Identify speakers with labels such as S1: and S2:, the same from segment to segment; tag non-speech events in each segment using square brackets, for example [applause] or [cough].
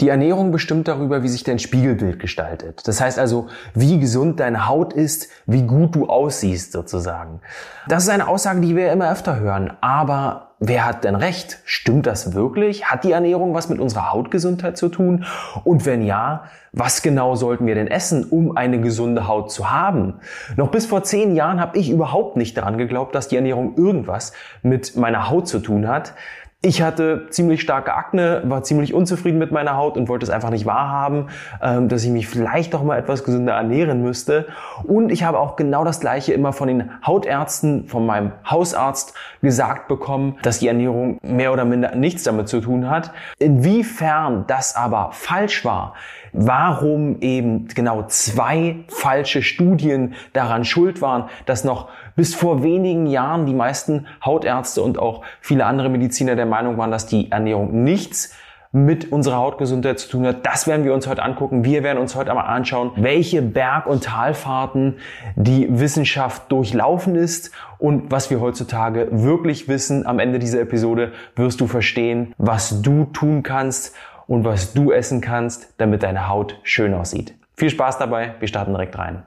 S1: Die Ernährung bestimmt darüber, wie sich dein Spiegelbild gestaltet. Das heißt also, wie gesund deine Haut ist, wie gut du aussiehst sozusagen. Das ist eine Aussage, die wir immer öfter hören. Aber wer hat denn recht? Stimmt das wirklich? Hat die Ernährung was mit unserer Hautgesundheit zu tun? Und wenn ja, was genau sollten wir denn essen, um eine gesunde Haut zu haben? Noch bis vor zehn Jahren habe ich überhaupt nicht daran geglaubt, dass die Ernährung irgendwas mit meiner Haut zu tun hat. Ich hatte ziemlich starke Akne, war ziemlich unzufrieden mit meiner Haut und wollte es einfach nicht wahrhaben, ähm, dass ich mich vielleicht doch mal etwas gesünder ernähren müsste. Und ich habe auch genau das Gleiche immer von den Hautärzten, von meinem Hausarzt gesagt bekommen, dass die Ernährung mehr oder minder nichts damit zu tun hat. Inwiefern das aber falsch war, warum eben genau zwei falsche Studien daran schuld waren, dass noch bis vor wenigen Jahren die meisten Hautärzte und auch viele andere Mediziner der Meinung waren, dass die Ernährung nichts mit unserer Hautgesundheit zu tun hat. Das werden wir uns heute angucken. Wir werden uns heute einmal anschauen, welche Berg- und Talfahrten die Wissenschaft durchlaufen ist und was wir heutzutage wirklich wissen. Am Ende dieser Episode wirst du verstehen, was du tun kannst und was du essen kannst, damit deine Haut schön aussieht. Viel Spaß dabei. Wir starten direkt rein.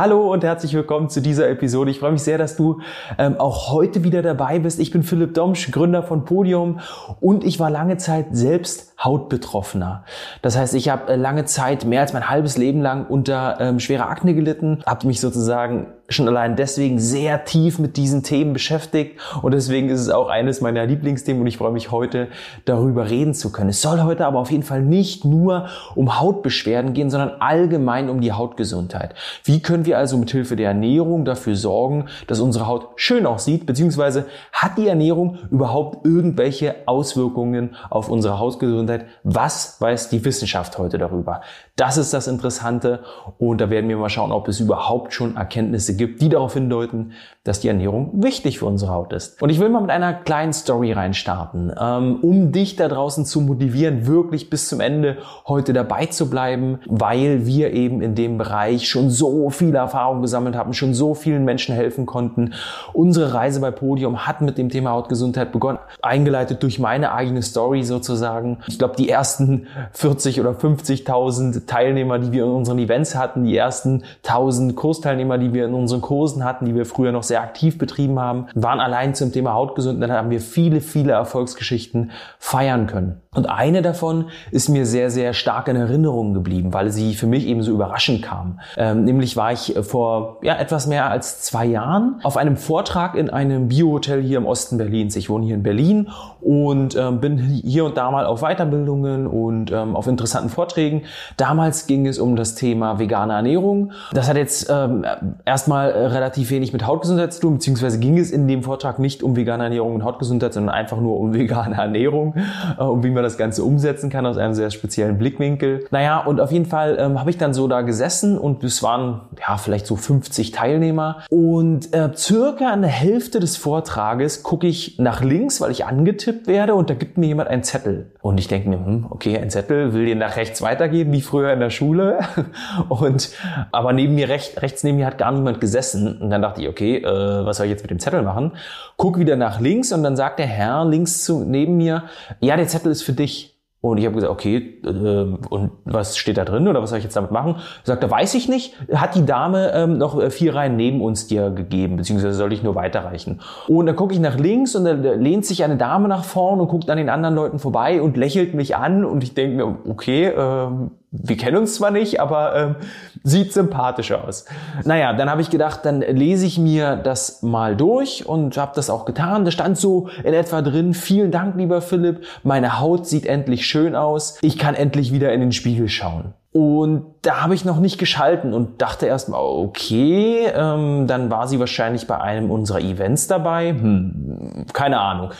S1: Hallo und herzlich willkommen zu dieser Episode. Ich freue mich sehr, dass du ähm, auch heute wieder dabei bist. Ich bin Philipp Domsch, Gründer von Podium und ich war lange Zeit selbst Hautbetroffener. Das heißt, ich habe äh, lange Zeit, mehr als mein halbes Leben lang unter ähm, schwerer Akne gelitten, habe mich sozusagen schon allein deswegen sehr tief mit diesen Themen beschäftigt und deswegen ist es auch eines meiner Lieblingsthemen und ich freue mich heute darüber reden zu können. Es soll heute aber auf jeden Fall nicht nur um Hautbeschwerden gehen, sondern allgemein um die Hautgesundheit. Wie können wir also mit Hilfe der Ernährung dafür sorgen, dass unsere Haut schön aussieht, beziehungsweise hat die Ernährung überhaupt irgendwelche Auswirkungen auf unsere Hautgesundheit? Was weiß die Wissenschaft heute darüber? Das ist das Interessante und da werden wir mal schauen, ob es überhaupt schon Erkenntnisse gibt, die darauf hindeuten, dass die Ernährung wichtig für unsere Haut ist. Und ich will mal mit einer kleinen Story reinstarten, ähm, um dich da draußen zu motivieren, wirklich bis zum Ende heute dabei zu bleiben, weil wir eben in dem Bereich schon so viele Erfahrungen gesammelt haben, schon so vielen Menschen helfen konnten. Unsere Reise bei Podium hat mit dem Thema Hautgesundheit begonnen, eingeleitet durch meine eigene Story sozusagen. Ich glaube, die ersten 40 oder 50.000 Teilnehmer, die wir in unseren Events hatten, die ersten 1000 Kursteilnehmer, die wir in unseren Kursen hatten, die wir früher noch sehr aktiv betrieben haben, waren allein zum Thema Hautgesund. Dann haben wir viele, viele Erfolgsgeschichten feiern können. Und eine davon ist mir sehr, sehr stark in Erinnerung geblieben, weil sie für mich eben so überraschend kam. Ähm, nämlich war ich vor ja, etwas mehr als zwei Jahren auf einem Vortrag in einem Biohotel hier im Osten Berlins. Ich wohne hier in Berlin und ähm, bin hier und da mal auf Weiterbildungen und ähm, auf interessanten Vorträgen. Damals ging es um das Thema vegane Ernährung. Das hat jetzt ähm, erstmal erstmal äh, relativ wenig mit Hautgesundheit tun, beziehungsweise ging es in dem Vortrag nicht um vegane Ernährung und Hautgesundheit, sondern einfach nur um vegane [laughs] Ernährung äh, und wie man das Ganze umsetzen kann aus einem sehr speziellen Blickwinkel. Naja, und auf jeden Fall ähm, habe ich dann so da gesessen und es waren ja vielleicht so 50 Teilnehmer und äh, circa eine Hälfte des Vortrages gucke ich nach links, weil ich angetippt werde und da gibt mir jemand einen Zettel. Und ich denke mir, hm, okay, ein Zettel, will den nach rechts weitergeben, wie früher in der Schule. [laughs] Und aber neben mir, recht, rechts neben mir hat gar niemand gesessen. Und dann dachte ich, okay, äh, was soll ich jetzt mit dem Zettel machen? Guck wieder nach links und dann sagt der Herr links zu, neben mir, ja, der Zettel ist für dich. Und ich habe gesagt, okay, äh, und was steht da drin oder was soll ich jetzt damit machen? Sagt er, weiß ich nicht. Hat die Dame ähm, noch äh, vier Reihen neben uns dir gegeben, beziehungsweise soll ich nur weiterreichen? Und dann gucke ich nach links und dann lehnt sich eine Dame nach vorn und guckt an den anderen Leuten vorbei und lächelt mich an und ich denke mir, okay, ähm, wir kennen uns zwar nicht, aber ähm, sieht sympathisch aus. Naja, dann habe ich gedacht, dann lese ich mir das mal durch und habe das auch getan. Da stand so in etwa drin, vielen Dank, lieber Philipp, meine Haut sieht endlich schön aus, ich kann endlich wieder in den Spiegel schauen. Und da habe ich noch nicht geschalten und dachte erstmal, okay, ähm, dann war sie wahrscheinlich bei einem unserer Events dabei. Hm, keine Ahnung.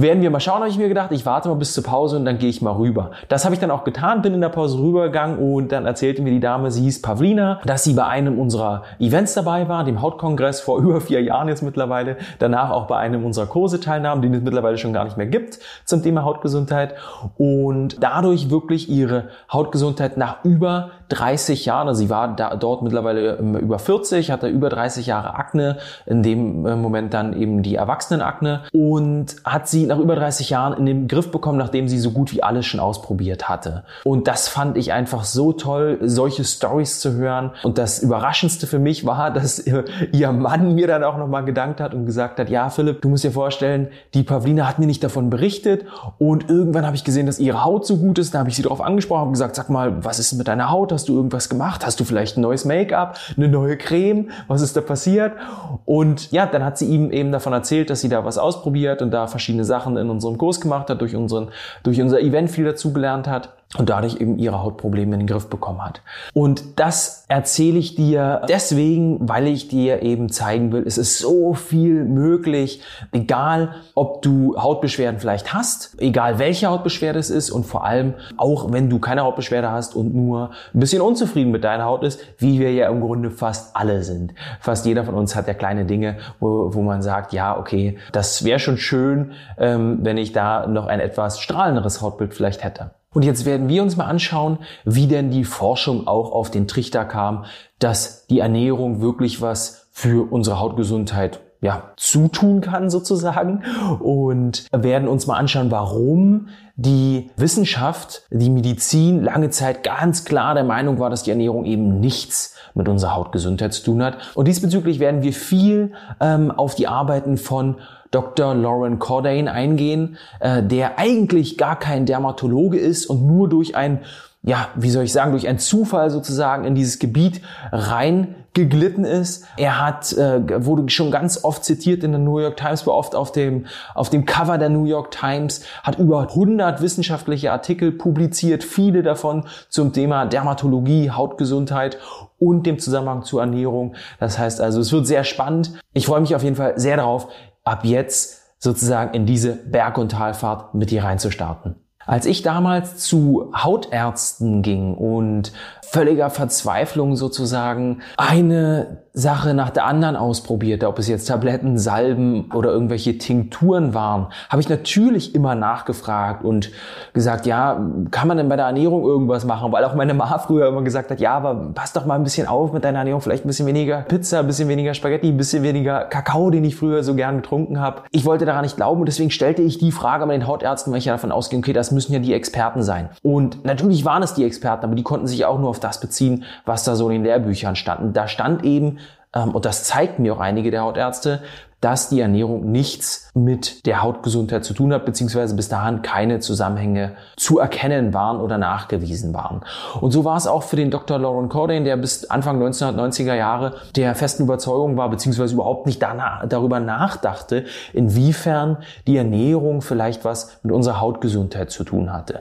S1: Werden wir mal schauen, habe ich mir gedacht. Ich warte mal bis zur Pause und dann gehe ich mal rüber. Das habe ich dann auch getan, bin in der Pause rübergegangen und dann erzählte mir die Dame, sie hieß Pavlina, dass sie bei einem unserer Events dabei war, dem Hautkongress vor [laughs] über vier Jahren jetzt mittlerweile. Danach auch bei einem unserer Kurse teilnahm, den es mittlerweile schon gar nicht mehr gibt zum Thema Hautgesundheit und dadurch wirklich ihre Hautgesundheit nach über 30 Jahren, also sie war da, dort mittlerweile ähm, über 40, hatte über 30 Jahre Akne, in dem äh, Moment dann eben die Erwachsenenakne und hat sie nach über 30 Jahren in den Griff bekommen, nachdem sie so gut wie alles schon ausprobiert hatte. Und das fand ich einfach so toll, solche Stories zu hören. Und das Überraschendste für mich war, [laughs] dass ihr Mann mir dann auch nochmal gedankt hat und gesagt hat, ja Philipp, du musst dir vorstellen, die Pavlina hat mir nicht davon berichtet und irgendwann habe ich gesehen, dass ihre Haut so gut ist, da habe ich sie darauf angesprochen und gesagt, sag mal, was ist mit deiner Haut? Hast du irgendwas gemacht? Hast du vielleicht ein neues Make-up, eine neue Creme? Was ist da passiert? Und ja, dann hat sie ihm eben davon erzählt, dass sie da was ausprobiert und da verschiedene Sachen in unserem Kurs gemacht hat, durch unseren, durch unser Event viel dazugelernt hat und dadurch eben ihre Hautprobleme in den Griff bekommen hat. Und das erzähle ich dir deswegen, weil ich dir eben zeigen will, es ist so viel möglich, egal ob du Hautbeschwerden vielleicht hast, egal welche Hautbeschwerde es ist und vor allem auch wenn du keine Hautbeschwerde hast und nur ein bisschen unzufrieden mit deiner Haut ist, wie wir ja im Grunde fast alle sind. Fast jeder von uns hat ja kleine Dinge, wo, wo man sagt, ja, okay, das wäre schon schön, ähm, wenn ich da noch ein etwas strahlenderes Hautbild vielleicht hätte. Und jetzt werden wir uns mal anschauen, wie denn die Forschung auch auf den Trichter kam, dass die Ernährung wirklich was für unsere Hautgesundheit ja, zutun kann sozusagen und werden uns mal anschauen, warum die Wissenschaft, die Medizin lange Zeit ganz klar der Meinung war, dass die Ernährung eben nichts mit unserer Hautgesundheit zu tun hat. Und diesbezüglich werden wir viel ähm, auf die Arbeiten von Dr. Lauren Cordain eingehen, äh, der eigentlich gar kein Dermatologe ist und nur durch ein ja, wie soll ich sagen, durch einen Zufall sozusagen in dieses Gebiet reingeglitten ist. Er hat, äh, wurde schon ganz oft zitiert in der New York Times, war oft auf dem, auf dem Cover der New York Times, hat über 100 wissenschaftliche Artikel publiziert, viele davon zum Thema Dermatologie, Hautgesundheit und dem Zusammenhang zur Ernährung. Das heißt also, es wird sehr spannend. Ich freue mich auf jeden Fall sehr darauf, ab jetzt sozusagen in diese Berg- und Talfahrt mit dir reinzustarten. Als ich damals zu Hautärzten ging und völliger Verzweiflung sozusagen eine Sache nach der anderen ausprobierte, ob es jetzt Tabletten, Salben oder irgendwelche Tinkturen waren, habe ich natürlich immer nachgefragt und gesagt, ja, kann man denn bei der Ernährung irgendwas machen? Weil auch meine Ma früher immer gesagt hat, ja, aber pass doch mal ein bisschen auf mit deiner Ernährung, vielleicht ein bisschen weniger Pizza, ein bisschen weniger Spaghetti, ein bisschen weniger Kakao, den ich früher so gern getrunken habe. Ich wollte daran nicht glauben und deswegen stellte ich die Frage bei den Hautärzten, weil ich ja davon ausgehe, okay, das müssen ja die Experten sein. Und natürlich waren es die Experten, aber die konnten sich auch nur auf das beziehen, was da so in den Lehrbüchern stand. Da stand eben, ähm, und das zeigt mir auch einige der Hautärzte, dass die Ernährung nichts mit der Hautgesundheit zu tun hat, beziehungsweise bis dahin keine Zusammenhänge zu erkennen waren oder nachgewiesen waren. Und so war es auch für den Dr. Lauren Cordain, der bis Anfang 1990er Jahre der festen Überzeugung war, beziehungsweise überhaupt nicht danach, darüber nachdachte, inwiefern die Ernährung vielleicht was mit unserer Hautgesundheit zu tun hatte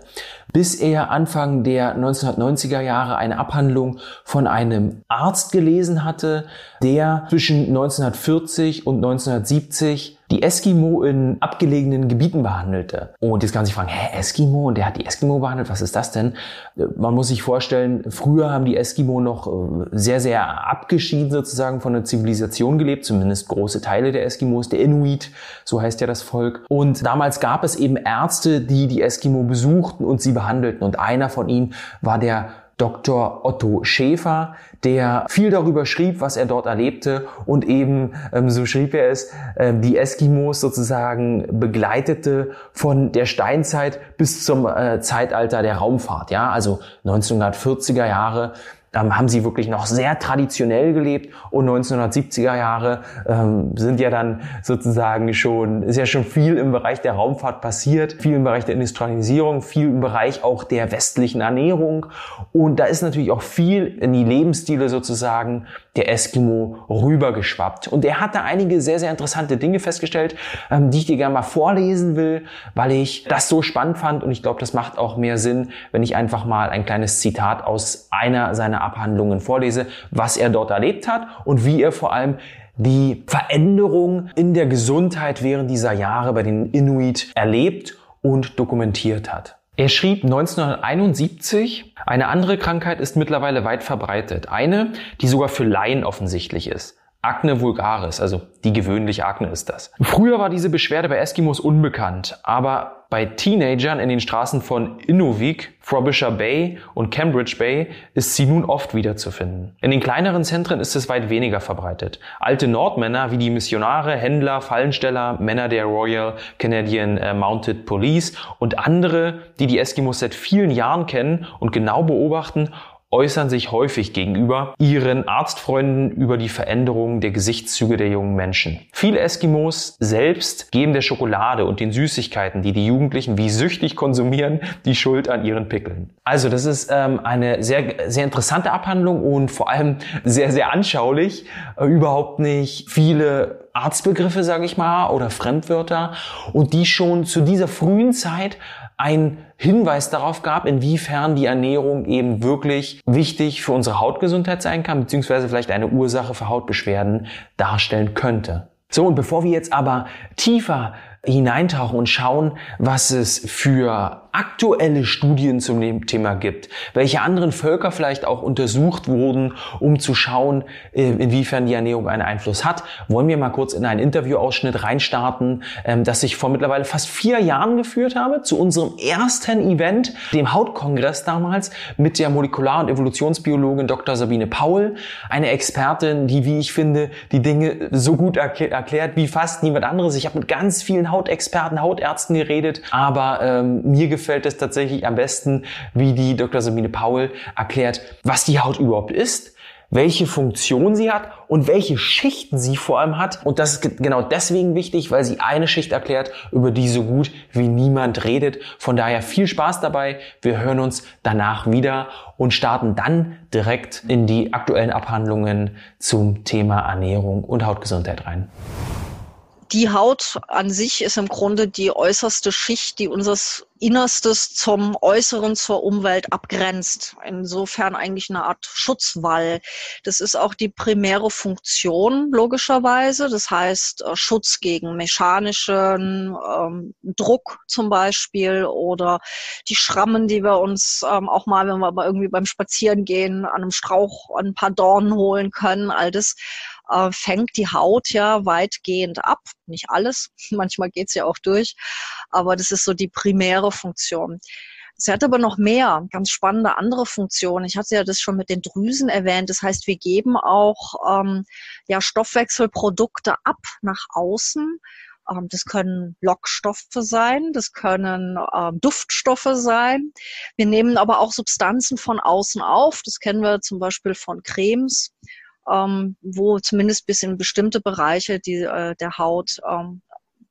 S1: bis er Anfang der 1990er Jahre eine Abhandlung von einem Arzt gelesen hatte, der zwischen 1940 und 1970 die Eskimo in abgelegenen Gebieten behandelte. Und jetzt kann man sich fragen, hä, Eskimo? Und der hat die Eskimo behandelt? Was ist das denn? Äh, man muss sich vorstellen, früher haben die Eskimo noch äh, sehr, sehr abgeschieden sozusagen von der Zivilisation gelebt, zumindest große Teile der Eskimos, der Inuit, so heißt ja das Volk. Und damals gab es eben Ärzte, die die Eskimo besuchten und sie behandelten. Und einer von ihnen war der Dr. Otto Schäfer, der viel darüber schrieb, was er dort erlebte und eben, ähm, so schrieb er es, äh, die Eskimos sozusagen begleitete von der Steinzeit bis zum äh, Zeitalter der Raumfahrt, ja, also 1940er Jahre ähm, haben sie wirklich noch sehr traditionell gelebt. Und 1970er Jahre ähm, sind ja dann sozusagen schon, ist ja schon viel im Bereich der Raumfahrt passiert, viel im Bereich der Industrialisierung, viel im Bereich auch der westlichen Ernährung. Und da ist natürlich auch viel in die Lebensstile sozusagen der Eskimo rübergeschwappt. Und er hat da einige sehr, sehr interessante Dinge festgestellt, ähm, die ich dir gerne mal vorlesen will, weil ich das so spannend fand und ich glaube, das macht auch mehr Sinn, wenn ich einfach mal ein kleines Zitat aus einer seiner Abhandlungen vorlese, was er dort erlebt hat und wie er vor allem die Veränderung in der Gesundheit während dieser Jahre bei den Inuit erlebt und dokumentiert hat. Er schrieb 1971, eine andere Krankheit ist mittlerweile weit verbreitet. Eine, die sogar für Laien offensichtlich ist. Akne vulgaris, also die gewöhnliche Akne ist das. Früher war diese Beschwerde bei Eskimos unbekannt, aber bei Teenagern in den Straßen von Inuvik, Frobisher Bay und Cambridge Bay ist sie nun oft wiederzufinden. In den kleineren Zentren ist es weit weniger verbreitet. Alte Nordmänner wie die Missionare, Händler, Fallensteller, Männer der Royal Canadian äh, Mounted Police und andere, die die Eskimos seit vielen Jahren kennen und genau beobachten, äußern sich häufig gegenüber ihren Arztfreunden über die Veränderung der Gesichtszüge der jungen Menschen. Viele Eskimos selbst geben der Schokolade und den Süßigkeiten, die die Jugendlichen wie süchtig konsumieren, die Schuld an ihren Pickeln. Also das ist ähm, eine sehr, sehr interessante Abhandlung und vor allem sehr, sehr anschaulich. Äh, überhaupt nicht viele Arztbegriffe, sage ich mal, oder Fremdwörter und die schon zu dieser frühen Zeit ein Hinweis darauf gab, inwiefern die Ernährung eben wirklich wichtig für unsere Hautgesundheit sein kann, beziehungsweise vielleicht eine Ursache für Hautbeschwerden darstellen könnte. So, und bevor wir jetzt aber tiefer hineintauchen und schauen, was es für aktuelle Studien zum Thema gibt, welche anderen Völker vielleicht auch untersucht wurden, um zu schauen, äh, inwiefern die Ernährung einen Einfluss hat, wollen wir mal kurz in einen Interviewausschnitt reinstarten, ähm, das ich vor mittlerweile fast vier Jahren geführt habe, zu unserem ersten Event, dem Hautkongress damals, mit der Molekular- und Evolutionsbiologin Dr. Sabine Paul, eine Expertin, die, wie ich finde, die Dinge so gut erklärt wie fast niemand anderes. Ich habe mit ganz vielen Hautexperten, Hautärzten geredet, aber ähm, mir gefällt es tatsächlich am besten, wie die Dr. Sabine Paul erklärt, was die Haut überhaupt ist, welche Funktion sie hat und welche Schichten sie vor allem hat. Und das ist genau deswegen wichtig, weil sie eine Schicht erklärt, über die so gut wie niemand redet. Von daher viel Spaß dabei. Wir hören uns danach wieder und starten dann direkt in die aktuellen Abhandlungen zum Thema Ernährung und Hautgesundheit rein
S2: die Haut an sich ist im Grunde die äußerste Schicht, die unseres Innerstes zum Äußeren, zur Umwelt abgrenzt. Insofern eigentlich eine Art Schutzwall. Das ist auch die primäre Funktion, logischerweise. Das heißt, äh, Schutz gegen mechanischen ähm, Druck zum Beispiel oder die Schrammen, die wir uns ähm, auch mal, wenn wir irgendwie beim Spazierengehen an einem Strauch ein paar Dornen holen können. All das äh, fängt die Haut ja weitgehend ab. Nicht alles, [laughs] manchmal geht's ja auch durch, aber das ist so die primäre Funktion. Sie hat aber noch mehr ganz spannende andere Funktionen. Ich hatte ja das schon mit den Drüsen erwähnt. Das heißt, wir geben auch ähm, ja, Stoffwechselprodukte ab nach außen. Ähm, das können Lockstoffe sein, das können ähm, Duftstoffe sein. Wir nehmen aber auch Substanzen von außen auf. Das kennen wir zum Beispiel von Cremes ähm, wo zumindest bis in bestimmte Bereiche die, äh, der Haut ähm,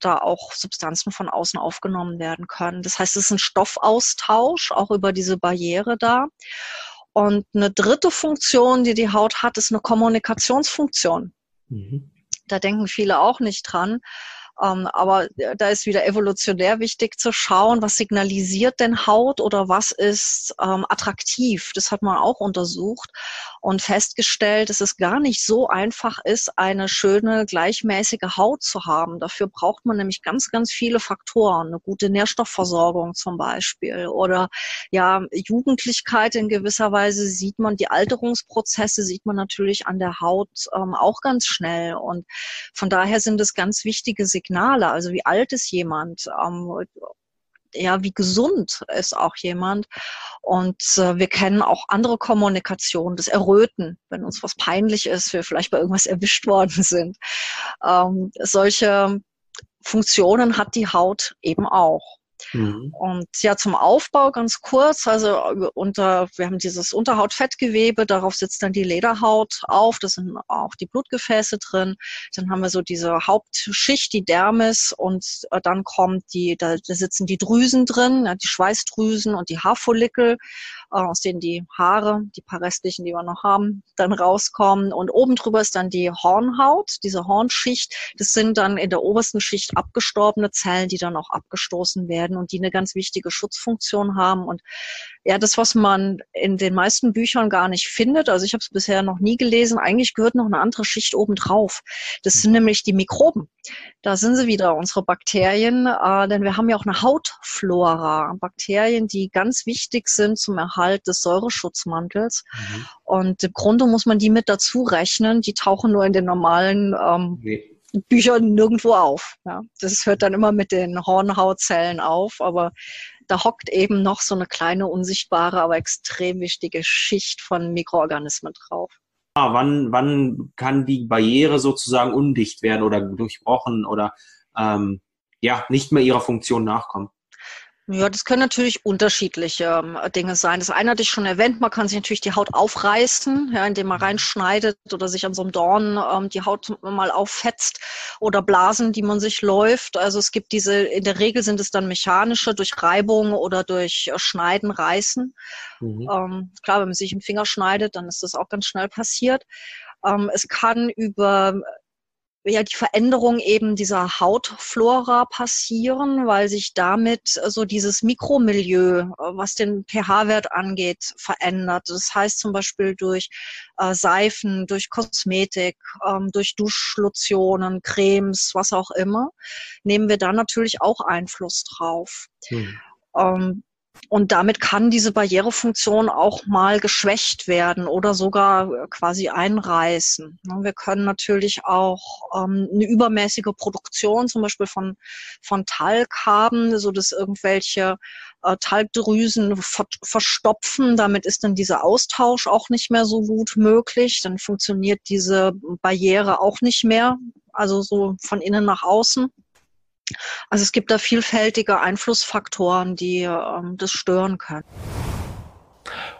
S2: da auch Substanzen von außen aufgenommen werden können. Das heißt, es ist ein Stoffaustausch, auch über diese Barriere da. Und eine dritte Funktion, die die Haut hat, ist eine Kommunikationsfunktion. Mhm. Da denken viele auch nicht dran. Ähm, aber da ist wieder evolutionär wichtig zu schauen, was signalisiert denn Haut oder was ist ähm, attraktiv. Das hat man auch untersucht und festgestellt, dass es gar nicht so einfach ist, eine schöne, gleichmäßige Haut zu haben. Dafür braucht man nämlich ganz, ganz viele Faktoren. Eine gute Nährstoffversorgung zum Beispiel oder ja, Jugendlichkeit in gewisser Weise sieht man, die Alterungsprozesse sieht man natürlich an der Haut ähm, auch ganz schnell. Und von daher sind es ganz wichtige Signale Signale, also wie alt ist jemand, ähm, ja, wie gesund ist auch jemand. Und äh, wir kennen auch andere Kommunikation, das Erröten, wenn uns was peinlich ist, wir vielleicht bei irgendwas erwischt worden [laughs] sind. Ähm, solche Funktionen hat die Haut eben auch. Mhm. Und ja, zum Aufbau ganz kurz, also äh, unter, wir haben dieses Unterhautfettgewebe, darauf sitzt dann die Lederhaut auf, da sind auch die Blutgefäße drin. Dann haben wir so diese Hauptschicht, die Dermis und äh, dann kommt die, da, da sitzen die Drüsen drin, ja, die Schweißdrüsen und die Haarfollikel äh, aus denen die Haare, die paar restlichen, die wir noch haben, dann rauskommen. Und oben drüber ist dann die Hornhaut, diese Hornschicht. Das sind dann in der obersten Schicht abgestorbene Zellen, die dann auch abgestoßen werden und die eine ganz wichtige Schutzfunktion haben. Und ja, das, was man in den meisten Büchern gar nicht findet, also ich habe es bisher noch nie gelesen, eigentlich gehört noch eine andere Schicht oben drauf. Das sind nämlich die Mikroben. Da sind sie wieder, unsere Bakterien, äh, denn wir haben ja auch eine Hautflora. Bakterien, die ganz wichtig sind zum Erhalt des Säureschutzmantels. Mhm. Und im Grunde muss man die mit dazu rechnen. Die tauchen nur in den normalen ähm, nee. Büchern nirgendwo auf. Ja. Das hört dann immer mit den Hornhautzellen auf, aber da hockt eben noch so eine kleine, unsichtbare, aber extrem wichtige Schicht von Mikroorganismen drauf.
S3: Ah, wann, wann kann die Barriere sozusagen undicht werden oder durchbrochen oder ähm, ja, nicht mehr ihrer Funktion nachkommen?
S2: Ja, das können natürlich unterschiedliche ähm, Dinge sein. Das eine hatte ich schon erwähnt, man kann sich natürlich die Haut aufreißen, ja, indem man mhm. reinschneidet oder sich an so einem Dorn ähm, die Haut mal auffetzt oder Blasen, die man sich läuft. Also es gibt diese, in der Regel sind es dann mechanische durch Reibung oder durch äh, Schneiden, Reißen. Mhm. Ähm, klar, wenn man sich im Finger schneidet, dann ist das auch ganz schnell passiert. Ähm, es kann über ja die Veränderung eben dieser Hautflora passieren, weil sich damit äh, so dieses Mikromilieu, äh, was den pH-Wert angeht, verändert. Das heißt zum Beispiel durch äh, Seifen, durch Kosmetik, ähm, durch Duschlotionen, Cremes, was auch immer, nehmen wir da natürlich auch Einfluss drauf. Hm. Ähm, und damit kann diese Barrierefunktion auch mal geschwächt werden oder sogar äh, quasi einreißen. Ne, wir können natürlich auch ähm, eine übermäßige Produktion zum Beispiel von, von Talg haben, so dass irgendwelche äh, Talgdrüsen ver verstopfen. Damit ist dann dieser Austausch auch nicht mehr so gut möglich. Dann funktioniert diese Barriere auch nicht mehr, also so von innen nach außen. Also es gibt da vielfältige Einflussfaktoren, die ähm, das stören können.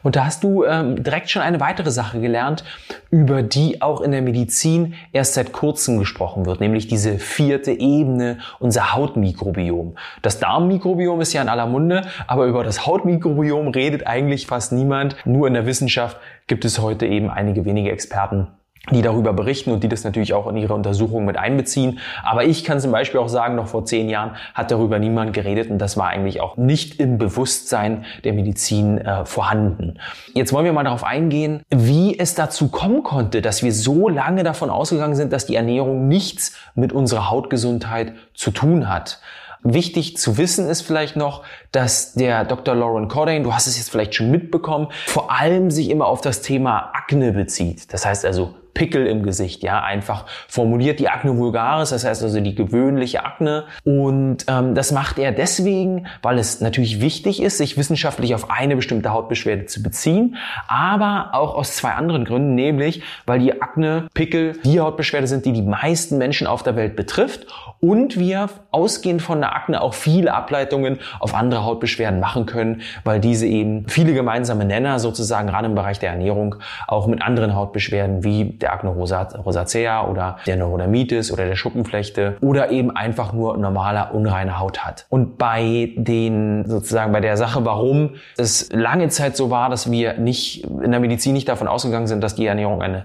S1: Und da hast du ähm, direkt schon eine weitere Sache gelernt, über die auch in der Medizin erst seit kurzem gesprochen wird, nämlich diese vierte Ebene, unser Hautmikrobiom. Das Darmmikrobiom ist ja in aller Munde, aber über das Hautmikrobiom redet eigentlich fast niemand. Nur in der Wissenschaft gibt es heute eben einige wenige Experten, die darüber berichten und die das natürlich auch in ihre Untersuchungen mit einbeziehen. Aber ich kann zum Beispiel auch sagen, noch vor zehn Jahren hat darüber niemand geredet und das war eigentlich auch nicht im Bewusstsein der Medizin äh, vorhanden. Jetzt wollen wir mal darauf eingehen, wie es dazu kommen konnte, dass wir so lange davon ausgegangen sind, dass die Ernährung nichts mit unserer Hautgesundheit zu tun hat. Wichtig zu wissen ist vielleicht noch, dass der Dr. Lauren Cordain, du hast es jetzt vielleicht schon mitbekommen, vor allem sich immer auf das Thema Akne bezieht. Das heißt also Pickel im Gesicht, ja, einfach formuliert die Akne vulgaris, das heißt also die gewöhnliche Akne. Und ähm, das macht er deswegen, weil es natürlich wichtig ist, sich wissenschaftlich auf eine bestimmte Hautbeschwerde zu beziehen, aber auch aus zwei anderen Gründen, nämlich weil die Akne, Pickel die Hautbeschwerde sind, die die meisten Menschen auf der Welt betrifft und wir ausgehend von der Akne auch viele Ableitungen auf andere Hautbeschwerden machen können, weil diese eben viele gemeinsame Nenner sozusagen gerade im Bereich der Ernährung auch mit anderen Hautbeschwerden wie der Akne rosacea oder der Neurodermitis oder der Schuppenflechte oder eben einfach nur normaler unreine Haut hat. Und bei den sozusagen bei der Sache, warum es lange Zeit so war, dass wir nicht in der Medizin nicht davon ausgegangen sind, dass die Ernährung eine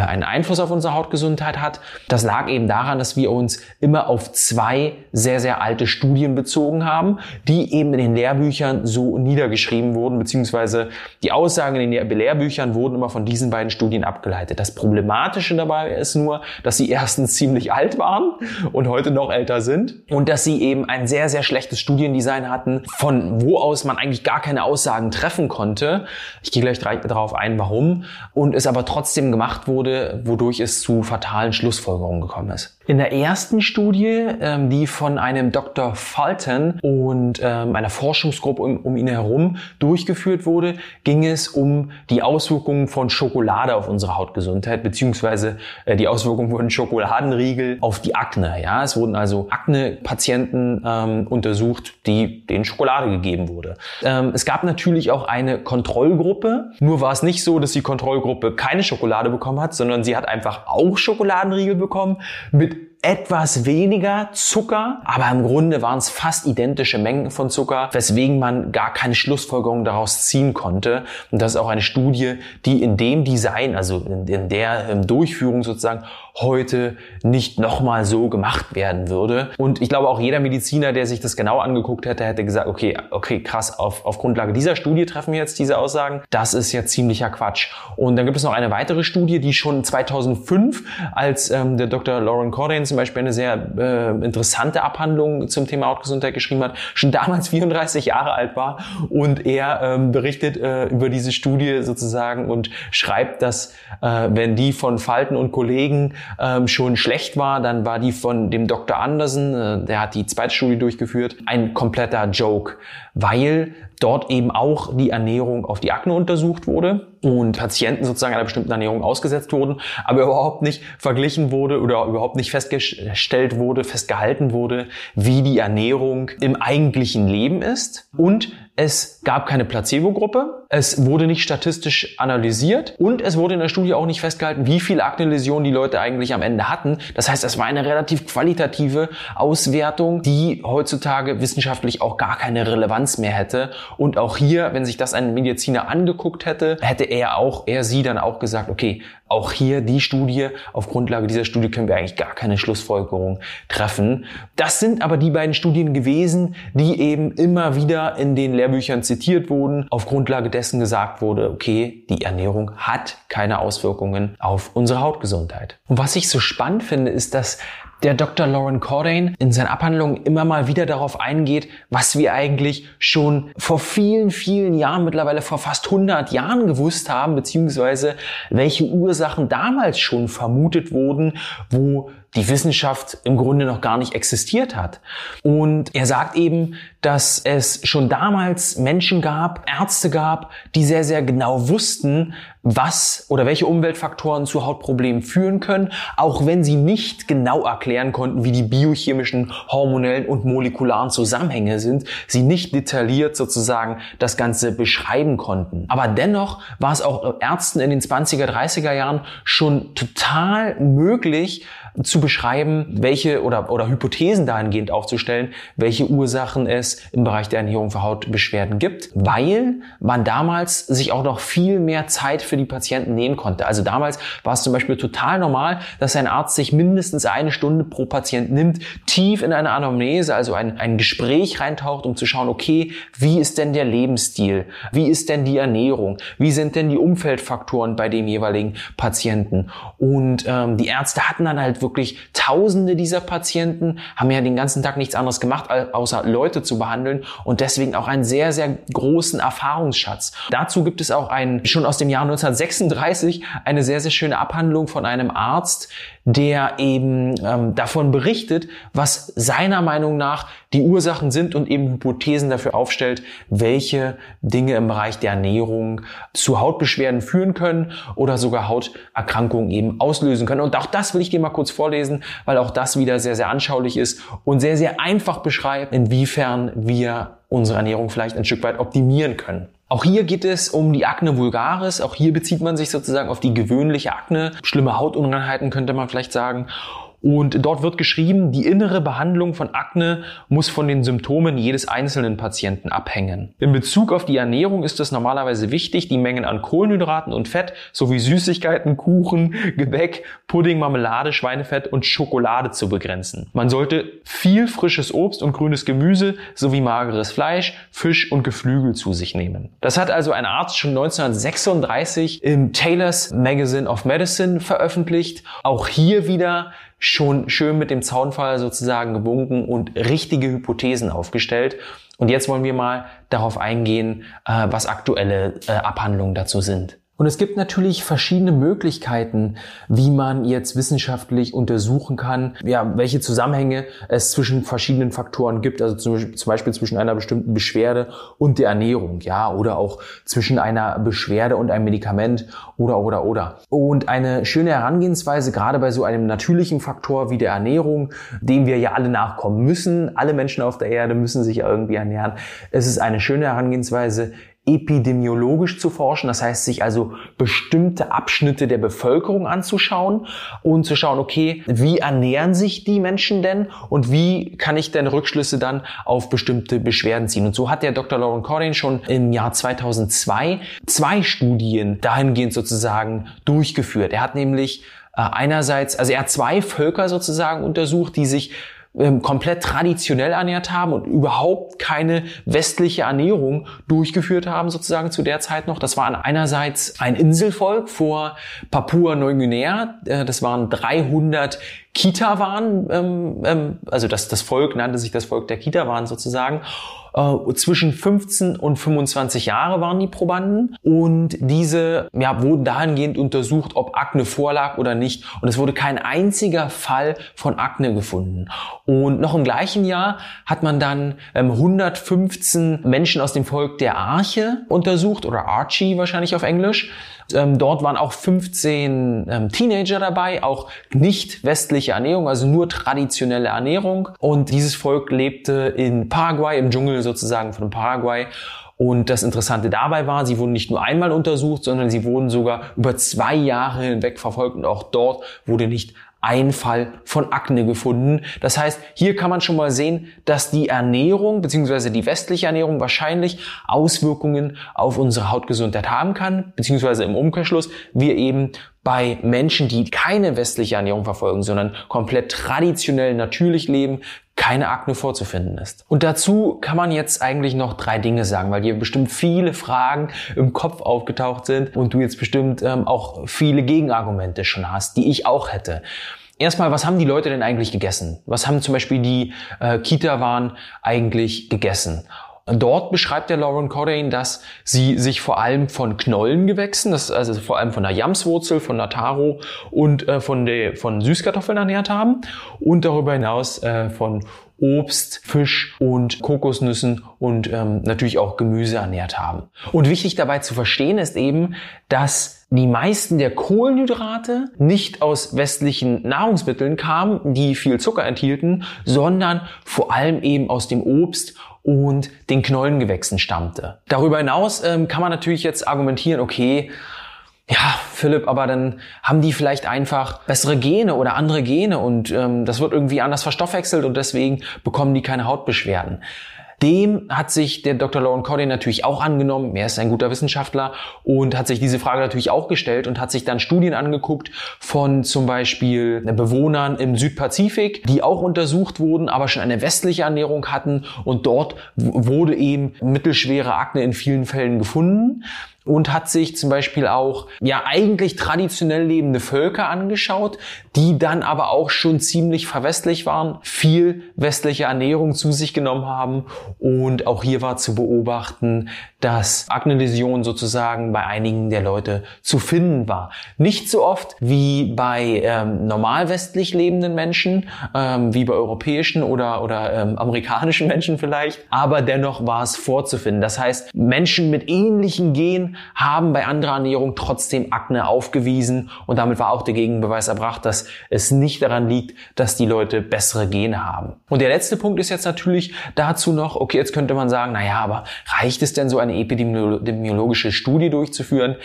S1: einen Einfluss auf unsere Hautgesundheit hat. Das lag eben daran, dass wir uns immer auf zwei sehr, sehr alte Studien bezogen haben, die eben in den Lehrbüchern so niedergeschrieben wurden, beziehungsweise die Aussagen in den Lehrbüchern wurden immer von diesen beiden Studien abgeleitet. Das Problematische dabei ist nur, dass sie erstens ziemlich alt waren und heute noch älter sind und dass sie eben ein sehr, sehr schlechtes Studiendesign hatten, von wo aus man eigentlich gar keine Aussagen treffen konnte. Ich gehe gleich darauf ein, warum. Und es aber trotzdem gemacht wurde, wurde, wodurch es zu fatalen Schlussfolgerungen gekommen ist. In der ersten Studie, ähm, die von einem Dr. Fulton und ähm, einer Forschungsgruppe um, um ihn herum durchgeführt wurde, ging es um die Auswirkungen von Schokolade auf unsere Hautgesundheit, beziehungsweise äh, die Auswirkungen von Schokoladenriegel auf die Akne. Ja, es wurden also Akne-Patienten ähm, untersucht, die denen Schokolade gegeben wurde. Ähm, es gab natürlich auch eine Kontrollgruppe. Nur war es nicht so, dass die Kontrollgruppe keine Schokolade bekommen hat, sondern sie hat einfach auch Schokoladenriegel bekommen mit Dude etwas weniger Zucker, aber im Grunde waren es fast identische Mengen von Zucker, weswegen man gar keine Schlussfolgerung daraus ziehen konnte. Und das ist auch eine Studie, die in dem Design, also in, in der ähm, Durchführung sozusagen heute nicht nochmal so gemacht werden würde. Und ich glaube auch jeder Mediziner, der sich das genau angeguckt hätte, hätte gesagt, okay, okay, krass, auf, auf Grundlage dieser Studie treffen wir jetzt diese Aussagen. Das ist ja ziemlicher Quatsch. Und dann gibt es noch eine weitere Studie, die schon 2005, als ähm, der Dr. Lauren Cordain zum Beispiel eine sehr äh, interessante Abhandlung zum Thema Hautgesundheit geschrieben hat, schon damals [laughs] 34 Jahre alt war und er ähm, berichtet äh, über diese Studie sozusagen und schreibt, dass äh, wenn die von Falten und Kollegen ähm, schon schlecht war, dann war die von dem Dr. Andersen, äh, der hat die zweite Studie durchgeführt, ein kompletter Joke, weil dort eben auch die Ernährung auf die Akne untersucht wurde und Patienten sozusagen einer bestimmten Ernährung ausgesetzt wurden, aber überhaupt nicht verglichen wurde oder überhaupt nicht festgestellt wurde, festgehalten wurde, wie die Ernährung im eigentlichen Leben ist und es gab keine Placebo-Gruppe, es wurde nicht statistisch analysiert und es wurde in der Studie auch nicht festgehalten, wie viele Akne-Läsionen die Leute eigentlich am Ende hatten. Das heißt, es war eine relativ qualitative Auswertung, die heutzutage wissenschaftlich auch gar keine Relevanz mehr hätte. Und auch hier, wenn sich das ein Mediziner angeguckt hätte, hätte er auch, er sie dann auch gesagt, okay, auch hier die Studie, auf Grundlage dieser Studie können wir eigentlich gar keine Schlussfolgerung treffen. Das sind aber die beiden Studien gewesen, die eben immer wieder in den Lehrbüchern zitiert wurden, auf Grundlage dessen gesagt wurde, okay, die Ernährung hat keine Auswirkungen auf unsere Hautgesundheit. Und was ich so spannend finde, ist, dass der Dr. Lauren Cordain in seinen Abhandlungen immer mal wieder darauf eingeht, was wir eigentlich schon vor vielen, vielen Jahren, mittlerweile vor fast 100 Jahren gewusst haben, beziehungsweise welche Ursachen damals schon vermutet wurden, wo die Wissenschaft im Grunde noch gar nicht existiert hat. Und er sagt eben, dass es schon damals Menschen gab, Ärzte gab, die sehr, sehr genau wussten, was oder welche Umweltfaktoren zu Hautproblemen führen können, auch wenn sie nicht genau erklären konnten, wie die biochemischen, hormonellen und molekularen Zusammenhänge sind, sie nicht detailliert sozusagen das Ganze beschreiben konnten. Aber dennoch war es auch Ärzten in den 20er, 30er Jahren schon total möglich, zu beschreiben, welche oder, oder Hypothesen dahingehend aufzustellen, welche Ursachen es im Bereich der Ernährung für Hautbeschwerden gibt, weil man damals sich auch noch viel mehr Zeit für die Patienten nehmen konnte. Also damals war es zum Beispiel total normal, dass ein Arzt sich mindestens eine Stunde pro Patient nimmt, tief in eine Anamnese, also ein, ein Gespräch reintaucht, um zu schauen, okay, wie ist denn der Lebensstil? Wie ist denn die Ernährung? Wie sind denn die Umfeldfaktoren bei dem jeweiligen Patienten? Und ähm, die Ärzte hatten dann halt wirklich Tausende dieser Patienten, haben ja den ganzen Tag nichts anderes gemacht, außer Leute zu behandeln und deswegen auch einen sehr, sehr großen Erfahrungsschatz. Dazu gibt es auch einen, schon aus dem Jahr 1936, eine sehr, sehr schöne Abhandlung von einem Arzt, der eben ähm, davon berichtet, was seiner Meinung nach die Ursachen sind und eben Hypothesen dafür aufstellt, welche Dinge im Bereich der Ernährung zu Hautbeschwerden führen können oder sogar Hauterkrankungen eben auslösen können. Und auch das will ich dir mal kurz vorlesen, weil auch das wieder sehr, sehr anschaulich ist und sehr, sehr einfach beschreibt, inwiefern wir unsere Ernährung vielleicht ein Stück weit optimieren können. Auch hier geht es um die Akne vulgaris. Auch hier bezieht man sich sozusagen auf die gewöhnliche Akne. Schlimme Hautunreinheiten könnte man vielleicht sagen. Und dort wird geschrieben, die innere Behandlung von Akne muss von den Symptomen jedes einzelnen Patienten abhängen. In Bezug auf die Ernährung ist es normalerweise wichtig, die Mengen an Kohlenhydraten und Fett sowie Süßigkeiten, Kuchen, [laughs] Gebäck, Pudding, Marmelade, Schweinefett und Schokolade zu begrenzen. Man sollte viel frisches Obst und grünes Gemüse sowie mageres Fleisch, Fisch und Geflügel zu sich nehmen. Das hat also ein Arzt schon 1936 im Taylor's Magazine of Medicine veröffentlicht. Auch hier wieder schon schön mit dem Zaunfall sozusagen gewunken und richtige Hypothesen aufgestellt. Und jetzt wollen wir mal darauf eingehen, äh, was aktuelle äh, Abhandlungen dazu sind. Und es gibt natürlich verschiedene Möglichkeiten, wie man jetzt wissenschaftlich untersuchen kann, ja, welche Zusammenhänge es zwischen verschiedenen Faktoren gibt, also zum, Beispiel zwischen einer bestimmten Beschwerde und der Ernährung, ja, oder auch zwischen einer Beschwerde und einem Medikament oder, oder, oder. Und eine schöne Herangehensweise, gerade bei so einem natürlichen Faktor wie der Ernährung, dem wir ja alle nachkommen müssen, alle Menschen auf der Erde müssen sich irgendwie ernähren. Es ist eine schöne Herangehensweise, epidemiologisch zu forschen, das heißt sich also bestimmte Abschnitte der Bevölkerung anzuschauen und zu schauen, okay, wie ernähren sich die Menschen denn und wie kann ich denn Rückschlüsse dann auf bestimmte Beschwerden ziehen. Und so hat der Dr. Lauren Cordain schon im Jahr 2002 zwei Studien dahingehend sozusagen durchgeführt. Er hat nämlich äh, einerseits, also er hat zwei Völker sozusagen untersucht, die sich ähm, komplett traditionell ernährt haben und überhaupt keine westliche Ernährung durchgeführt haben, sozusagen zu der Zeit noch. Das war einerseits ein Inselvolk vor Papua-Neuguinea. Äh, das waren 300 Kita-Waren, ähm, ähm, also das, das Volk nannte sich das Volk der Kita-Waren sozusagen. Äh, zwischen 15 und 25 Jahre waren die Probanden und diese ja, wurden dahingehend untersucht, ob Akne vorlag oder nicht. Und es wurde kein einziger Fall von Akne gefunden. Und noch im gleichen Jahr hat man dann ähm, 115 Menschen aus dem Volk der Arche untersucht oder Archie wahrscheinlich auf Englisch. Ähm, dort waren auch 15 ähm, Teenager dabei, auch nicht westliche Ernährung, also nur traditionelle Ernährung. Und dieses Volk lebte in Paraguay, im Dschungel sozusagen von Paraguay. Und das Interessante dabei war, sie wurden nicht nur einmal untersucht, sondern sie wurden sogar über zwei Jahre hinweg verfolgt und auch dort wurde nicht ein von Akne gefunden. Das heißt, hier kann man schon mal sehen, dass die Ernährung bzw. die westliche Ernährung wahrscheinlich Auswirkungen auf unsere Hautgesundheit haben kann, beziehungsweise im Umkehrschluss wir eben bei Menschen, die keine westliche Ernährung verfolgen, sondern komplett traditionell natürlich leben, keine Akne vorzufinden ist. Und dazu kann man jetzt eigentlich noch drei Dinge sagen, weil dir bestimmt viele Fragen im Kopf aufgetaucht sind und du jetzt bestimmt ähm, auch viele Gegenargumente schon hast, die ich auch hätte. Erstmal, was haben die Leute denn eigentlich gegessen? Was haben zum Beispiel die äh, Kita-Waren eigentlich gegessen? Dort beschreibt der Lauren Cordain, dass sie sich vor allem von Knollengewächsen, das also vor allem von der Jamswurzel, von der Taro und äh, von, der, von Süßkartoffeln ernährt haben und darüber hinaus äh, von Obst, Fisch und Kokosnüssen und ähm, natürlich auch Gemüse ernährt haben. Und wichtig dabei zu verstehen ist eben, dass die meisten der Kohlenhydrate nicht aus westlichen Nahrungsmitteln kamen, die viel Zucker enthielten, sondern vor allem eben aus dem Obst und den Knollengewächsen stammte. Darüber hinaus ähm, kann man natürlich jetzt argumentieren, okay, ja, Philipp, aber dann haben die vielleicht einfach bessere Gene oder andere Gene und ähm, das wird irgendwie anders verstoffwechselt und deswegen bekommen die keine Hautbeschwerden. Dem hat sich der Dr. Lauren Coddy natürlich auch angenommen. Er ist ein guter Wissenschaftler und hat sich diese Frage natürlich auch gestellt und hat sich dann Studien angeguckt von zum Beispiel Bewohnern im Südpazifik, die auch untersucht wurden, aber schon eine westliche Ernährung hatten und dort wurde eben mittelschwere Akne in vielen Fällen gefunden und hat sich zum Beispiel auch ja eigentlich traditionell lebende Völker angeschaut, die dann aber auch schon ziemlich verwestlich waren, viel westliche Ernährung zu sich genommen haben und auch hier war zu beobachten, dass Akne-Läsion sozusagen bei einigen der Leute zu finden war. Nicht so oft wie bei ähm, normal westlich lebenden Menschen, ähm, wie bei europäischen oder, oder ähm, amerikanischen Menschen vielleicht, aber dennoch war es vorzufinden. Das heißt, Menschen mit ähnlichen Haben bei anderer Ernährung trotzdem Akne aufgewiesen und damit war auch der Gegenbeweis erbracht, dass es nicht daran liegt, dass die Leute bessere Gene haben. Und der letzte Punkt ist jetzt natürlich dazu noch, okay, jetzt könnte man sagen, naja, aber reicht es denn so eine epidemiologische Studie durchzuführen?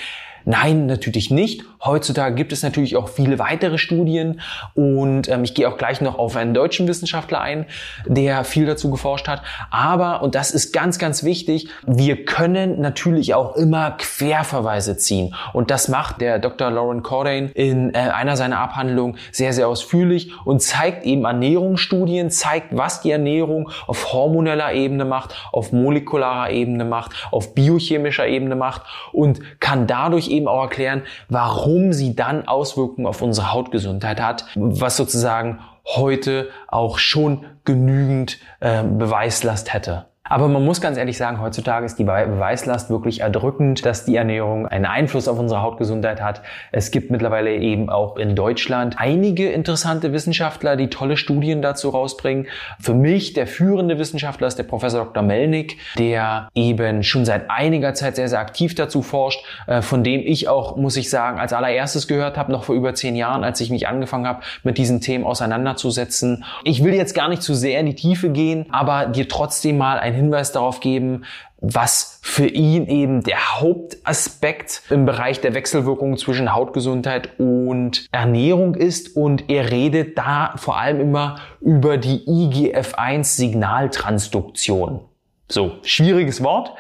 S1: Nein, natürlich nicht. Heutzutage gibt es natürlich auch viele weitere Studien und ähm, ich gehe auch gleich noch auf einen deutschen Wissenschaftler ein, der viel dazu geforscht hat. Aber, und das ist ganz, ganz wichtig, wir können natürlich auch immer Querverweise ziehen. Und das macht der Dr. Lauren Cordain in äh, einer seiner Abhandlungen sehr, sehr ausführlich und zeigt eben Ernährungsstudien, zeigt, was die Ernährung auf hormoneller Ebene macht, auf molekularer Ebene macht, auf biochemischer Ebene macht und kann dadurch eben auch erklären, warum sie dann Auswirkungen auf unsere Hautgesundheit hat, was sozusagen heute auch schon genügend äh, Beweislast hätte. Aber man muss ganz ehrlich sagen, heutzutage ist die Beweislast wirklich erdrückend, dass die Ernährung einen Einfluss auf unsere Hautgesundheit hat. Es gibt mittlerweile eben auch in Deutschland einige interessante Wissenschaftler, die tolle Studien dazu rausbringen. Für mich der führende Wissenschaftler ist der Professor Dr. Melnick, der eben schon seit einiger Zeit sehr, sehr aktiv dazu forscht, äh, von dem ich auch, muss ich sagen, als allererstes gehört habe, noch vor über zehn Jahren, als ich mich angefangen habe, mit diesen Themen auseinanderzusetzen. Ich will jetzt gar nicht zu sehr in die Tiefe gehen, aber dir trotzdem mal ein Hinweis darauf geben, was für ihn eben der Hauptaspekt im Bereich der Wechselwirkung zwischen Hautgesundheit und Ernährung ist. Und er redet da vor allem immer über die IGF-1-Signaltransduktion. So, schwieriges Wort.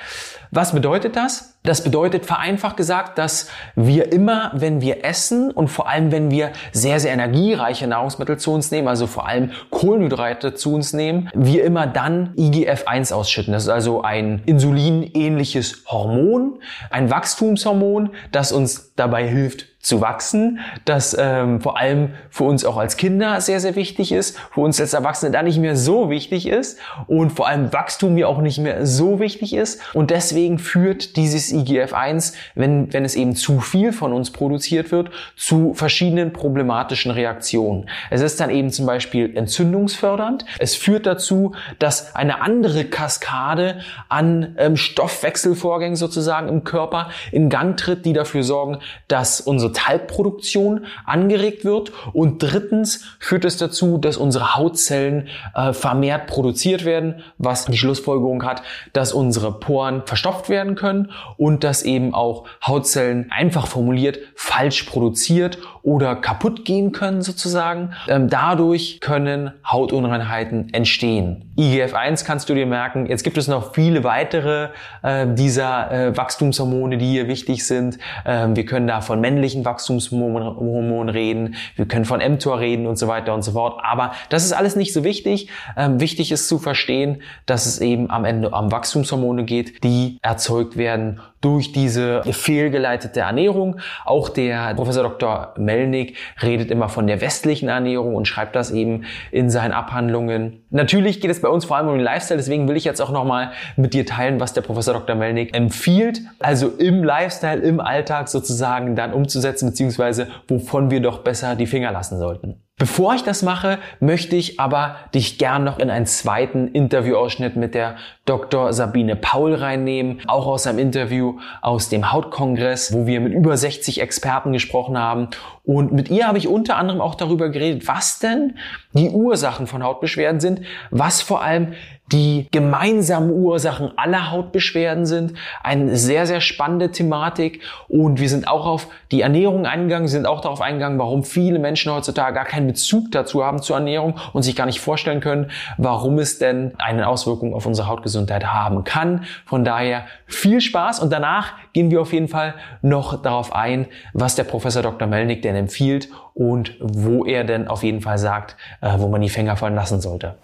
S1: Was bedeutet das? Das bedeutet vereinfacht gesagt, dass wir immer, wenn wir essen und vor allem, wenn wir sehr, sehr energiereiche Nahrungsmittel zu uns nehmen, also vor allem Kohlenhydrate zu uns nehmen, wir immer dann IGF-1 ausschütten. Das ist also ein insulinähnliches Hormon, ein Wachstumshormon, das uns dabei hilft, zu wachsen, das ähm, vor allem für uns auch als Kinder sehr, sehr wichtig ist, für uns als Erwachsene da nicht mehr so wichtig ist und vor allem Wachstum ja auch nicht mehr so wichtig ist. Und deswegen führt dieses IGF-1, wenn, wenn es eben zu viel von uns produziert wird, zu verschiedenen problematischen Reaktionen. Es ist dann eben zum Beispiel entzündungsfördernd. Es führt dazu, dass eine andere Kaskade an ähm, Stoffwechselvorgängen sozusagen im Körper in Gang tritt, die dafür sorgen, dass unsere Talgproduktion angeregt wird. Und drittens führt es dazu, dass unsere Hautzellen äh, vermehrt produziert werden, was die Schlussfolgerung hat, dass unsere Poren verstopft werden können und dass eben auch Hautzellen einfach formuliert falsch produziert oder kaputt gehen können sozusagen. Ähm, dadurch können Hautunreinheiten entstehen. IGF-1 kannst du dir merken. Jetzt gibt es noch viele weitere äh, dieser äh, Wachstumshormone, die hier wichtig sind. Ähm, wir können da von männlichen Wachstumshormonen reden, wir können von mTOR reden und so weiter und so fort. Aber das ist alles nicht so wichtig. Ähm, wichtig ist zu verstehen, dass es eben am Ende um Wachstumshormone geht, die erzeugt werden durch diese fehlgeleitete Ernährung. Auch der Professor Dr. Melnick redet immer von der westlichen Ernährung und schreibt das eben in seinen Abhandlungen. Natürlich geht es bei uns vor allem um den Lifestyle, deswegen will ich jetzt auch nochmal mit dir teilen, was der Professor Dr. Melnick empfiehlt, also im Lifestyle, im Alltag sozusagen dann umzusetzen, beziehungsweise wovon wir doch besser die Finger lassen sollten. Bevor ich das mache, möchte ich aber dich gern noch in einen zweiten Interviewausschnitt mit der Dr. Sabine Paul reinnehmen, auch aus einem Interview aus dem Hautkongress, wo wir mit über 60 Experten gesprochen haben. Und mit ihr habe ich unter anderem auch darüber geredet, was denn die Ursachen von Hautbeschwerden sind, was vor allem die gemeinsamen Ursachen aller Hautbeschwerden sind. Eine sehr, sehr spannende Thematik. Und wir sind auch auf die Ernährung eingegangen, sind auch darauf eingegangen, warum viele Menschen heutzutage gar keinen Bezug dazu haben zur Ernährung und sich gar nicht vorstellen können, warum es denn eine Auswirkung auf unsere Hautgesundheit haben kann. Von daher viel Spaß und danach gehen wir auf jeden Fall noch darauf ein, was der Professor Dr. Melnick denn empfiehlt und wo er denn auf jeden Fall sagt, äh, wo man die Finger fallen lassen sollte.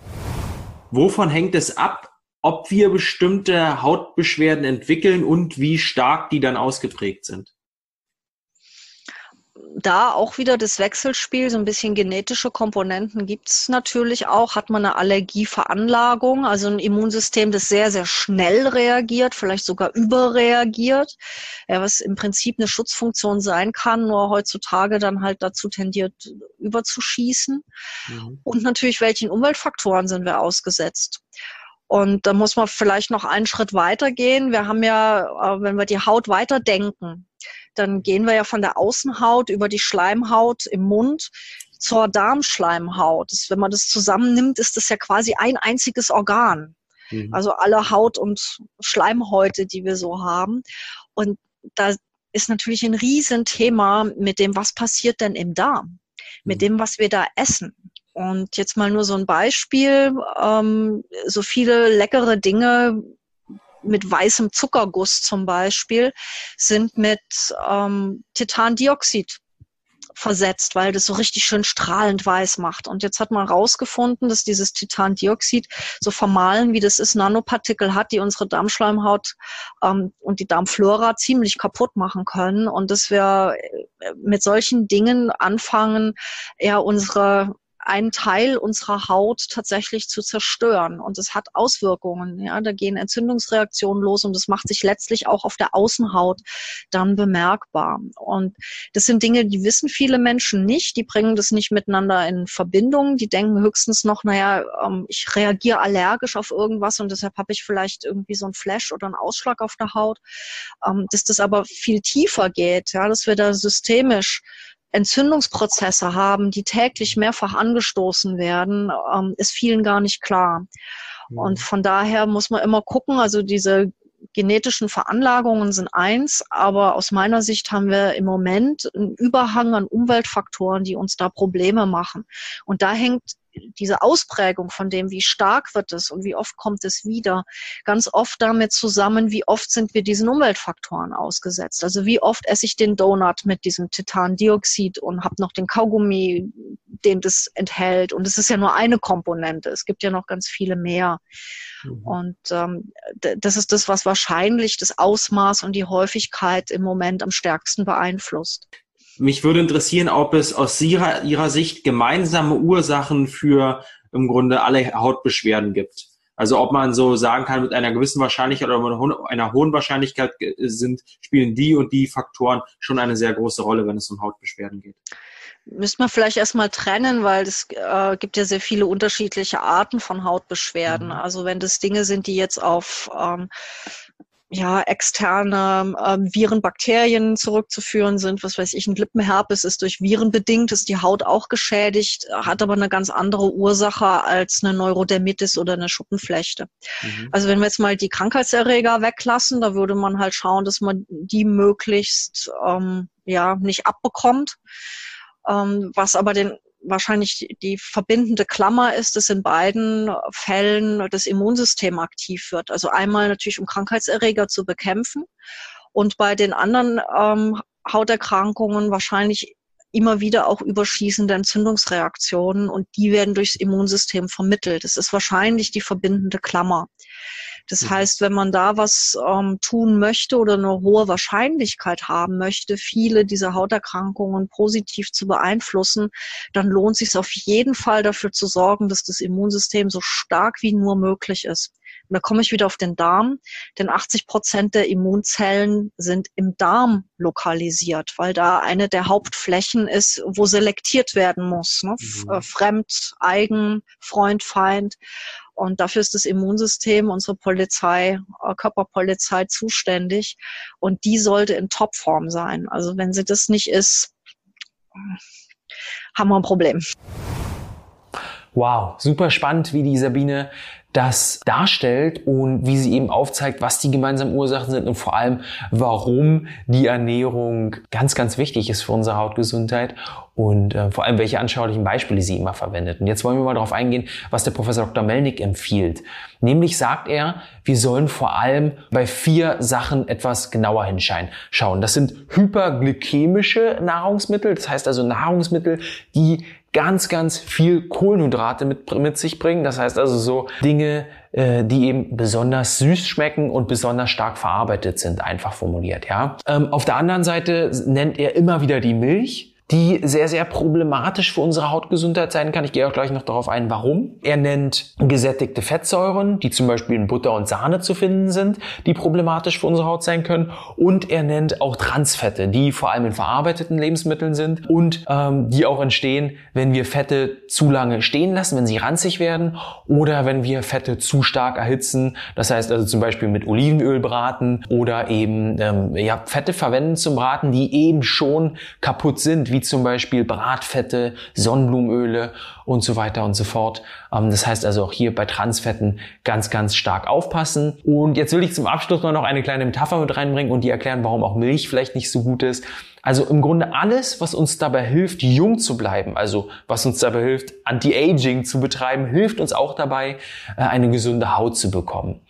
S3: Wovon hängt es ab, ob wir bestimmte Hautbeschwerden entwickeln und wie stark die dann ausgeprägt sind?
S2: Da auch wieder das Wechselspiel, so ein bisschen genetische Komponenten gibt's natürlich auch. Hat man eine Allergieveranlagung, also ein Immunsystem, das sehr, sehr schnell reagiert, vielleicht sogar überreagiert, ja, was im Prinzip eine Schutzfunktion sein kann, nur heutzutage dann halt dazu tendiert, überzuschießen. Mhm. Und natürlich, welchen Umweltfaktoren sind wir ausgesetzt? Und da muss man vielleicht noch einen Schritt weitergehen. Wir haben ja, äh, wenn wir die Haut weiterdenken, dann gehen wir ja von der Außenhaut über die Schleimhaut im Mund zur Darmschleimhaut. Das, wenn man das zusammennimmt, ist das ja quasi ein einziges Organ. Mhm. Also alle Haut- und Schleimhäute, die wir so haben. Und da ist natürlich ein Riesenthema mit dem, was passiert denn im Darm? Mit mhm. dem, was wir da essen. Und jetzt mal nur so ein Beispiel. Ähm, so viele leckere Dinge mit weißem Zuckerguss zum Beispiel, sind mit ähm, Titandioxid versetzt, weil das so richtig schön strahlend weiß macht. Und jetzt hat man herausgefunden, dass dieses Titandioxid so vermahlen, wie das ist, Nanopartikel hat, die unsere Darmschleimhaut ähm, und die Darmflora ziemlich kaputt machen können. Und dass wir äh, mit solchen Dingen anfangen, eher unsere einen Teil unserer Haut tatsächlich zu zerstören. Und es hat Auswirkungen. Ja, da gehen Entzündungsreaktionen los und das macht sich letztlich auch auf der Außenhaut dann bemerkbar. Und das sind Dinge, die wissen viele Menschen nicht. Die bringen das nicht miteinander in Verbindung. Die denken höchstens noch, naja, ähm, ich reagiere allergisch auf irgendwas und deshalb habe ich vielleicht irgendwie so ein Flash oder einen Ausschlag auf der Haut. Ähm, dass das aber viel tiefer geht, ja, dass wir da systemisch Entzündungsprozesse haben, die täglich mehrfach angestoßen werden, ähm, ist vielen gar nicht klar. Mhm. Und von daher muss man immer gucken, also diese genetischen Veranlagungen sind eins, aber aus meiner Sicht haben wir im Moment einen Überhang an Umweltfaktoren, die uns da Probleme machen. Und da hängt diese Ausprägung von dem, wie stark wird es und wie oft kommt es wieder, ganz oft damit zusammen, wie oft sind wir diesen Umweltfaktoren ausgesetzt. Also wie oft esse ich den Donut mit diesem Titandioxid und habe noch den Kaugummi, den das enthält. Und es ist ja nur eine Komponente. Es gibt ja noch ganz viele mehr. Mhm. Und ähm, das ist das, was wahrscheinlich das Ausmaß und die Häufigkeit im Moment am stärksten beeinflusst.
S3: Mich würde interessieren, ob es aus ihrer, ihrer Sicht gemeinsame Ursachen für im Grunde alle Hautbeschwerden gibt. Also ob man so sagen kann, mit einer gewissen Wahrscheinlichkeit oder mit einer hohen Wahrscheinlichkeit sind, spielen die und die Faktoren schon eine sehr große Rolle, wenn es um Hautbeschwerden geht.
S2: Müsste man vielleicht erstmal trennen, weil es äh, gibt ja sehr viele unterschiedliche Arten von Hautbeschwerden. Mhm. Also wenn das Dinge sind, die jetzt auf ähm, ja, externe ähm, Viren, Bakterien zurückzuführen sind. Was weiß ich, ein Lippenherpes ist durch Viren bedingt, ist die Haut auch geschädigt, hat aber eine ganz andere Ursache als eine Neurodermitis oder eine Schuppenflechte. Mhm. Also wenn wir jetzt mal die Krankheitserreger weglassen, da würde man halt schauen, dass man die möglichst ähm, ja nicht abbekommt. Ähm, was aber den wahrscheinlich die verbindende Klammer ist, dass in beiden Fällen das Immunsystem aktiv wird. Also einmal natürlich, um Krankheitserreger zu bekämpfen und bei den anderen ähm, Hauterkrankungen wahrscheinlich immer wieder auch überschießende Entzündungsreaktionen und die werden durchs Immunsystem vermittelt. Das ist wahrscheinlich die verbindende Klammer. Das mhm. heißt, wenn man da was ähm, tun möchte oder eine hohe Wahrscheinlichkeit haben möchte, viele dieser Hauterkrankungen positiv zu beeinflussen, dann lohnt sich auf jeden Fall dafür zu sorgen, dass das Immunsystem so stark wie nur möglich ist. Und da komme ich wieder auf den Darm, denn 80 Prozent der Immunzellen sind im Darm lokalisiert, weil da eine der Hauptflächen ist, wo selektiert werden muss. Ne? Mhm. Äh, fremd, eigen, Freund, Feind. Und dafür ist das Immunsystem, unsere Polizei, äh, Körperpolizei zuständig. Und die sollte in Topform sein. Also wenn sie das nicht ist, haben wir ein Problem.
S1: Wow, super spannend, wie die Sabine das darstellt und wie sie eben aufzeigt, was die gemeinsamen Ursachen sind und vor allem, warum die Ernährung ganz, ganz wichtig ist für unsere Hautgesundheit und äh, vor allem, welche anschaulichen Beispiele sie immer verwendet. Und jetzt wollen wir mal darauf eingehen, was der Professor Dr. Melnick empfiehlt. Nämlich sagt er, wir sollen vor allem bei vier Sachen etwas genauer hinschauen. Das sind hyperglykämische Nahrungsmittel, das heißt also Nahrungsmittel, die ganz, ganz viel Kohlenhydrate mit, mit sich bringen. Das heißt also so Dinge, äh, die eben besonders süß schmecken und besonders stark verarbeitet sind, einfach formuliert. Ja. Ähm, auf der anderen Seite nennt er immer wieder die Milch die sehr, sehr problematisch für unsere Hautgesundheit sein kann. Ich gehe auch gleich noch darauf ein, warum. Er nennt gesättigte Fettsäuren, die zum Beispiel in Butter und Sahne zu finden sind, die problematisch für unsere Haut sein können. Und er nennt auch Transfette, die vor allem in verarbeiteten Lebensmitteln sind und ähm, die auch entstehen, wenn wir Fette zu lange stehen lassen, wenn sie ranzig werden oder wenn wir Fette zu stark erhitzen. Das heißt also zum Beispiel mit Olivenöl braten oder eben ähm, ja, Fette verwenden zum Braten, die eben schon kaputt sind wie zum Beispiel Bratfette, Sonnenblumenöle und so weiter und so fort. Ähm, das heißt also auch hier bei Transfetten ganz, ganz stark aufpassen. Und jetzt will ich zum Abschluss noch eine kleine Metapher mit reinbringen und die erklären, warum auch Milch vielleicht nicht so gut ist. Also im Grunde alles, was uns dabei hilft, jung zu bleiben, also was uns dabei hilft, Anti-Aging zu betreiben, hilft uns auch dabei, äh, eine gesunde Haut zu bekommen.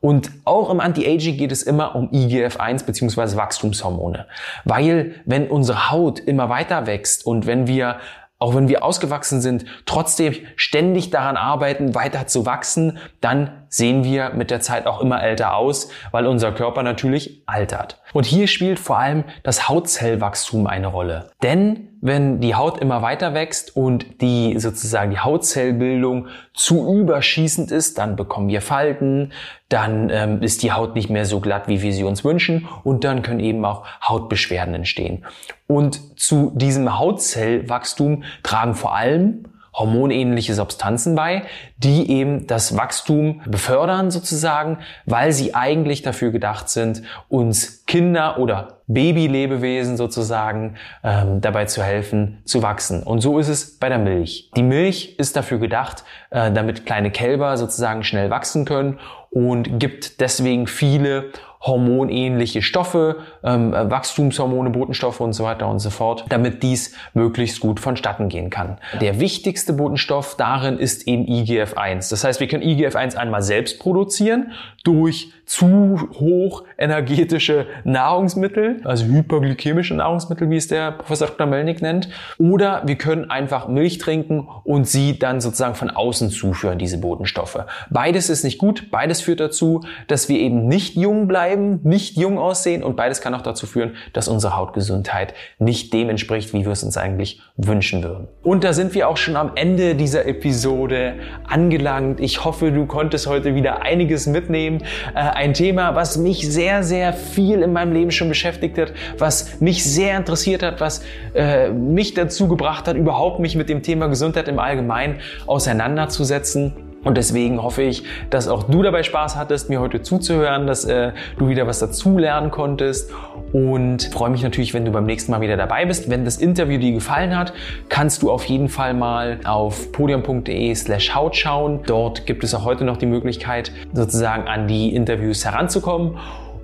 S1: Und auch im Anti-Aging geht es immer um IGF-1 bzw. Wachstumshormone. Weil wenn unsere Haut immer weiter wächst und wenn wir auch wenn wir ausgewachsen sind, trotzdem ständig daran arbeiten, weiter zu wachsen, dann sehen wir mit der Zeit auch immer älter aus, weil unser Körper natürlich altert. Und hier spielt vor allem das Hautzellwachstum eine Rolle. Denn wenn die Haut immer weiter wächst und die sozusagen die Hautzellbildung zu überschießend ist, dann bekommen wir Falten, dann ähm, ist die Haut nicht mehr so glatt, wie wir sie uns wünschen und dann können eben auch Hautbeschwerden entstehen. Und zu diesem Hautzellwachstum tragen vor allem hormonähnliche Substanzen bei, die eben das Wachstum befördern sozusagen, weil sie eigentlich dafür gedacht sind, uns Kinder oder Babylebewesen sozusagen ähm, dabei zu helfen, zu wachsen. Und so ist es bei der Milch. Die Milch ist dafür gedacht, äh, damit kleine Kälber sozusagen schnell wachsen können und gibt deswegen viele hormonähnliche Stoffe, ähm, Wachstumshormone, Botenstoffe und so weiter und so fort, damit dies möglichst gut vonstatten gehen kann. Der wichtigste Botenstoff darin ist eben IGF-1. Das heißt, wir können IGF-1 einmal selbst produzieren durch zu hoch energetische Nahrungsmittel, also hyperglykämische Nahrungsmittel, wie es der Professor Dr. Melnick nennt. Oder wir können einfach Milch trinken und sie dann sozusagen von außen zuführen, diese Botenstoffe. Beides ist nicht gut. Beides führt dazu, dass wir eben nicht jung bleiben, nicht jung aussehen und beides kann auch dazu führen, dass unsere Hautgesundheit nicht dem entspricht, wie wir es uns eigentlich wünschen würden. Und da sind wir auch schon am Ende dieser Episode angelangt. Ich hoffe, du konntest heute wieder einiges mitnehmen. Äh, ein Thema, was mich sehr, sehr viel in meinem Leben schon beschäftigt hat, was mich sehr interessiert hat, was äh, mich dazu gebracht hat, überhaupt mich mit dem Thema Gesundheit im Allgemeinen auseinanderzusetzen. Und deswegen hoffe ich, dass auch du dabei Spaß hattest, mir heute zuzuhören, dass äh, du wieder was dazu lernen konntest. Und freue mich natürlich, wenn du beim nächsten Mal wieder dabei bist. Wenn das Interview dir gefallen hat, kannst du auf jeden Fall mal auf podium.de slash Haut schauen. Dort gibt es auch heute noch die Möglichkeit, sozusagen an die Interviews heranzukommen.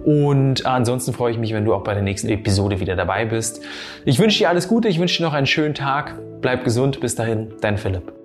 S1: Und ansonsten freue ich mich, wenn du auch bei der nächsten Episode wieder dabei bist. Ich wünsche dir alles Gute, ich wünsche dir noch einen schönen Tag. Bleib gesund, bis dahin, dein Philipp.